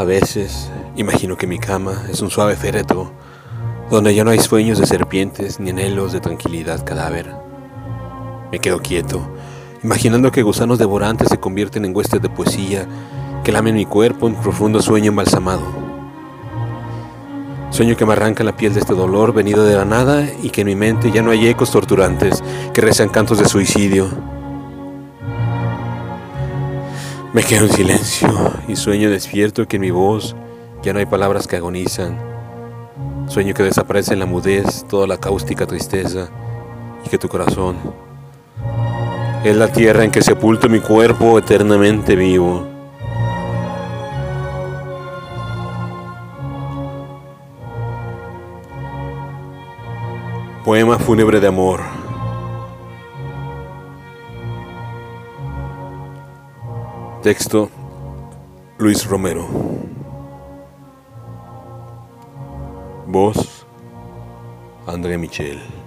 A veces imagino que mi cama es un suave féretro donde ya no hay sueños de serpientes ni anhelos de tranquilidad cadáver. Me quedo quieto, imaginando que gusanos devorantes se convierten en huestes de poesía que lamen mi cuerpo en profundo sueño embalsamado. Sueño que me arranca la piel de este dolor venido de la nada y que en mi mente ya no hay ecos torturantes que rezan cantos de suicidio. Me quedo en silencio y sueño despierto que en mi voz ya no hay palabras que agonizan. Sueño que desaparece en la mudez toda la cáustica tristeza y que tu corazón es la tierra en que sepulto mi cuerpo eternamente vivo. Poema fúnebre de amor. Texto Luis Romero. Voz André Michel.